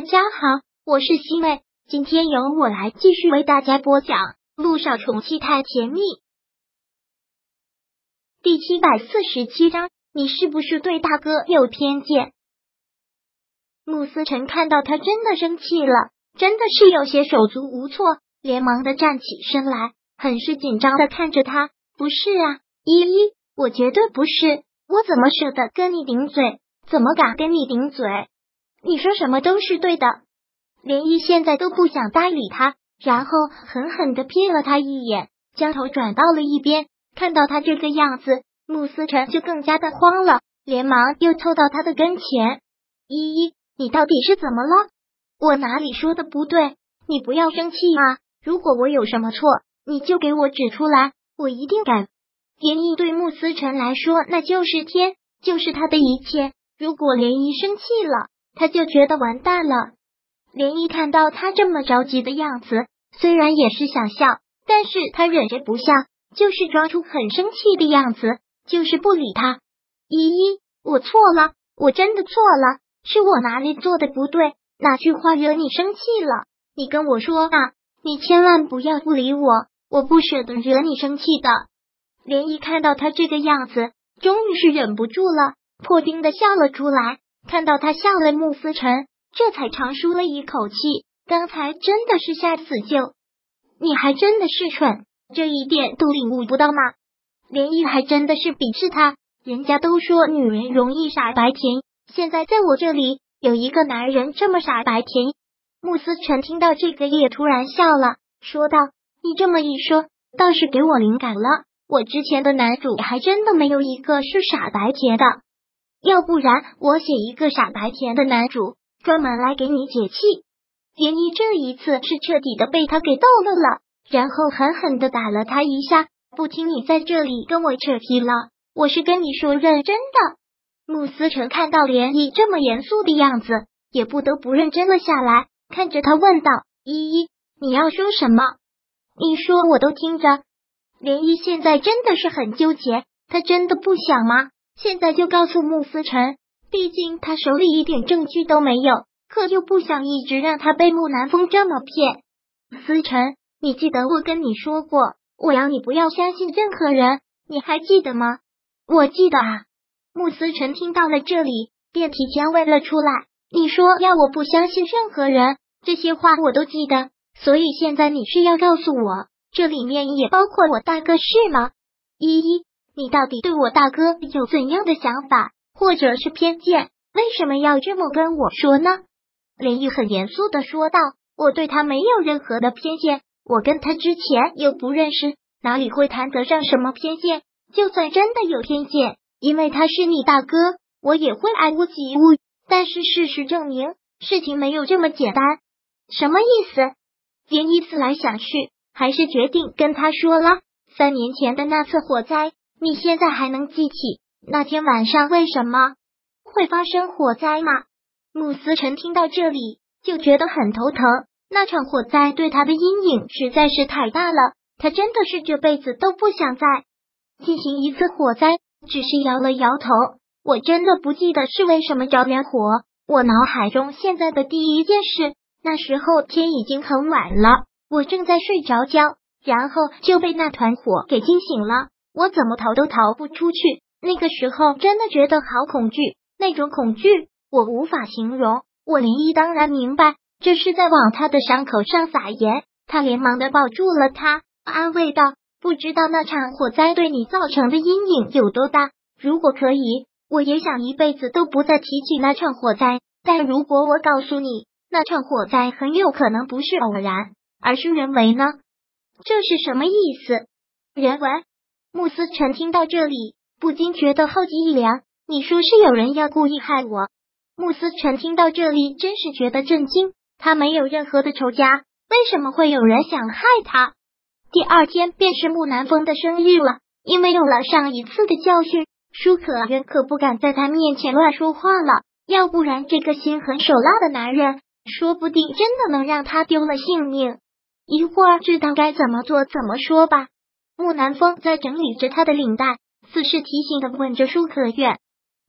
大家好，我是西妹，今天由我来继续为大家播讲《路上宠妻太甜蜜》第七百四十七章。你是不是对大哥有偏见？穆思辰看到他真的生气了，真的是有些手足无措，连忙的站起身来，很是紧张的看着他。不是啊，依依，我绝对不是，我怎么舍得跟你顶嘴？怎么敢跟你顶嘴？你说什么都是对的。连依现在都不想搭理他，然后狠狠的瞥了他一眼，将头转到了一边。看到他这个样子。穆思辰就更加的慌了，连忙又凑到他的跟前。依依，你到底是怎么了？我哪里说的不对？你不要生气啊！如果我有什么错，你就给我指出来，我一定改。涟漪对穆思辰来说，那就是天，就是他的一切。如果涟漪生气了，他就觉得完蛋了。涟漪看到他这么着急的样子，虽然也是想笑，但是他忍着不笑，就是装出很生气的样子。就是不理他，依依，我错了，我真的错了，是我哪里做的不对，哪句话惹你生气了？你跟我说啊，你千万不要不理我，我不舍得惹你生气的。连依看到他这个样子，终于是忍不住了，破冰的笑了出来。看到他笑了，穆思辰这才长舒了一口气。刚才真的是吓死救，你还真的是蠢，这一点都领悟不到吗？连毅还真的是鄙视他，人家都说女人容易傻白甜，现在在我这里有一个男人这么傻白甜。穆思辰听到这个也突然笑了，说道：“你这么一说，倒是给我灵感了。我之前的男主还真的没有一个是傻白甜的，要不然我写一个傻白甜的男主，专门来给你解气。”连毅这一次是彻底的被他给逗乐了，然后狠狠的打了他一下。不听你在这里跟我扯皮了，我是跟你说认真的。慕思成看到涟漪这么严肃的样子，也不得不认真了下来，看着他问道：“依依，你要说什么？你说我都听着。”涟漪现在真的是很纠结，他真的不想吗？现在就告诉穆思成，毕竟他手里一点证据都没有，可又不想一直让他被穆南风这么骗。思成，你记得我跟你说过。我要你不要相信任何人，你还记得吗？我记得啊。穆思辰听到了这里，便提前问了出来。你说要我不相信任何人，这些话我都记得。所以现在你是要告诉我，这里面也包括我大哥是吗？依依，你到底对我大哥有怎样的想法，或者是偏见？为什么要这么跟我说呢？林毅很严肃的说道：“我对他没有任何的偏见。”我跟他之前又不认识，哪里会谈得上什么偏见？就算真的有偏见，因为他是你大哥，我也会爱屋及乌。但是事实证明，事情没有这么简单。什么意思？林毅思来想去，还是决定跟他说了三年前的那次火灾。你现在还能记起那天晚上为什么会发生火灾吗？穆思辰听到这里就觉得很头疼。那场火灾对他的阴影实在是太大了，他真的是这辈子都不想再进行一次火灾。只是摇了摇头，我真的不记得是为什么着了火。我脑海中现在的第一件事，那时候天已经很晚了，我正在睡着觉，然后就被那团火给惊醒了。我怎么逃都逃不出去。那个时候真的觉得好恐惧，那种恐惧我无法形容。我林一当然明白。这是在往他的伤口上撒盐，他连忙的抱住了他，安慰道：“不知道那场火灾对你造成的阴影有多大？如果可以，我也想一辈子都不再提起那场火灾。但如果我告诉你，那场火灾很有可能不是偶然，而是人为呢？这是什么意思？人为？”穆思辰听到这里，不禁觉得后脊一凉。你说是有人要故意害我？穆思辰听到这里，真是觉得震惊。他没有任何的仇家，为什么会有人想害他？第二天便是木南风的生日了，因为有了上一次的教训，舒可愿可不敢在他面前乱说话了，要不然这个心狠手辣的男人，说不定真的能让他丢了性命。一会儿知道该怎么做怎么说吧。木南风在整理着他的领带，似是提醒的问着舒可远。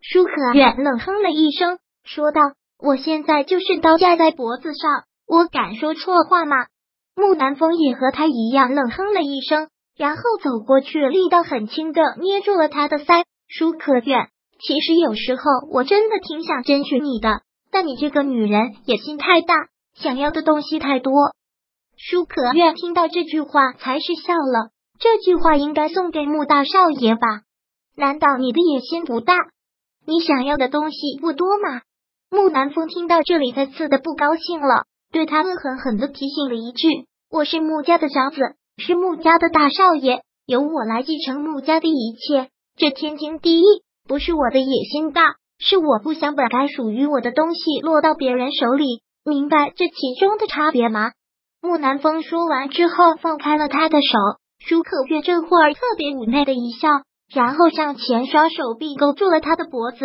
舒可远冷哼了一声，说道。我现在就是刀架在脖子上，我敢说错话吗？木南风也和他一样冷哼了一声，然后走过去，力道很轻的捏住了他的腮。舒可远，其实有时候我真的挺想争取你的，但你这个女人野心太大，想要的东西太多。舒可远听到这句话，才是笑了。这句话应该送给穆大少爷吧？难道你的野心不大？你想要的东西不多吗？木南风听到这里，再次的不高兴了，对他恶狠狠的提醒了一句：“我是穆家的长子，是穆家的大少爷，由我来继承穆家的一切，这天经地义。不是我的野心大，是我不想本该属于我的东西落到别人手里。明白这其中的差别吗？”木南风说完之后，放开了他的手。舒可月这会儿特别妩媚的一笑。然后向前，双手臂勾住了他的脖子。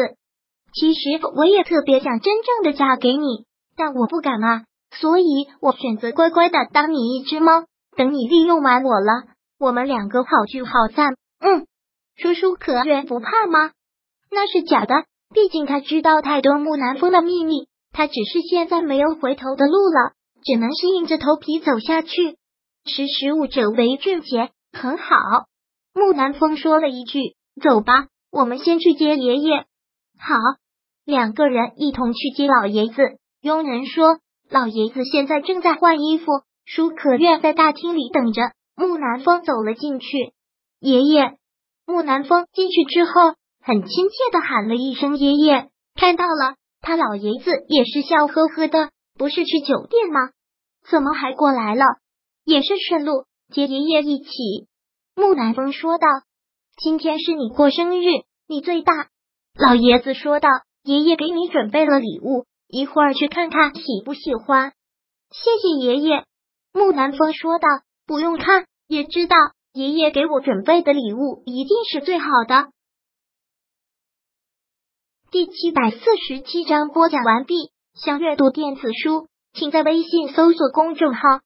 其实我也特别想真正的嫁给你，但我不敢啊，所以我选择乖乖的当你一只猫，等你利用完我了，我们两个好聚好散。嗯，舒舒可月不怕吗？那是假的，毕竟他知道太多木南风的秘密，他只是现在没有回头的路了，只能是硬着头皮走下去。识时务者为俊杰，很好。木南风说了一句：“走吧，我们先去接爷爷。”好，两个人一同去接老爷子。佣人说：“老爷子现在正在换衣服。”舒可愿在大厅里等着。木南风走了进去。爷爷，木南风进去之后，很亲切的喊了一声：“爷爷！”看到了，他老爷子也是笑呵呵的。不是去酒店吗？怎么还过来了？也是顺路接爷爷一起。木南风说道：“今天是你过生日，你最大。”老爷子说道：“爷爷给你准备了礼物，一会儿去看看喜不喜欢。”谢谢爷爷。木南风说道：“不用看，也知道爷爷给我准备的礼物一定是最好的。”第七百四十七章播讲完毕。想阅读电子书，请在微信搜索公众号“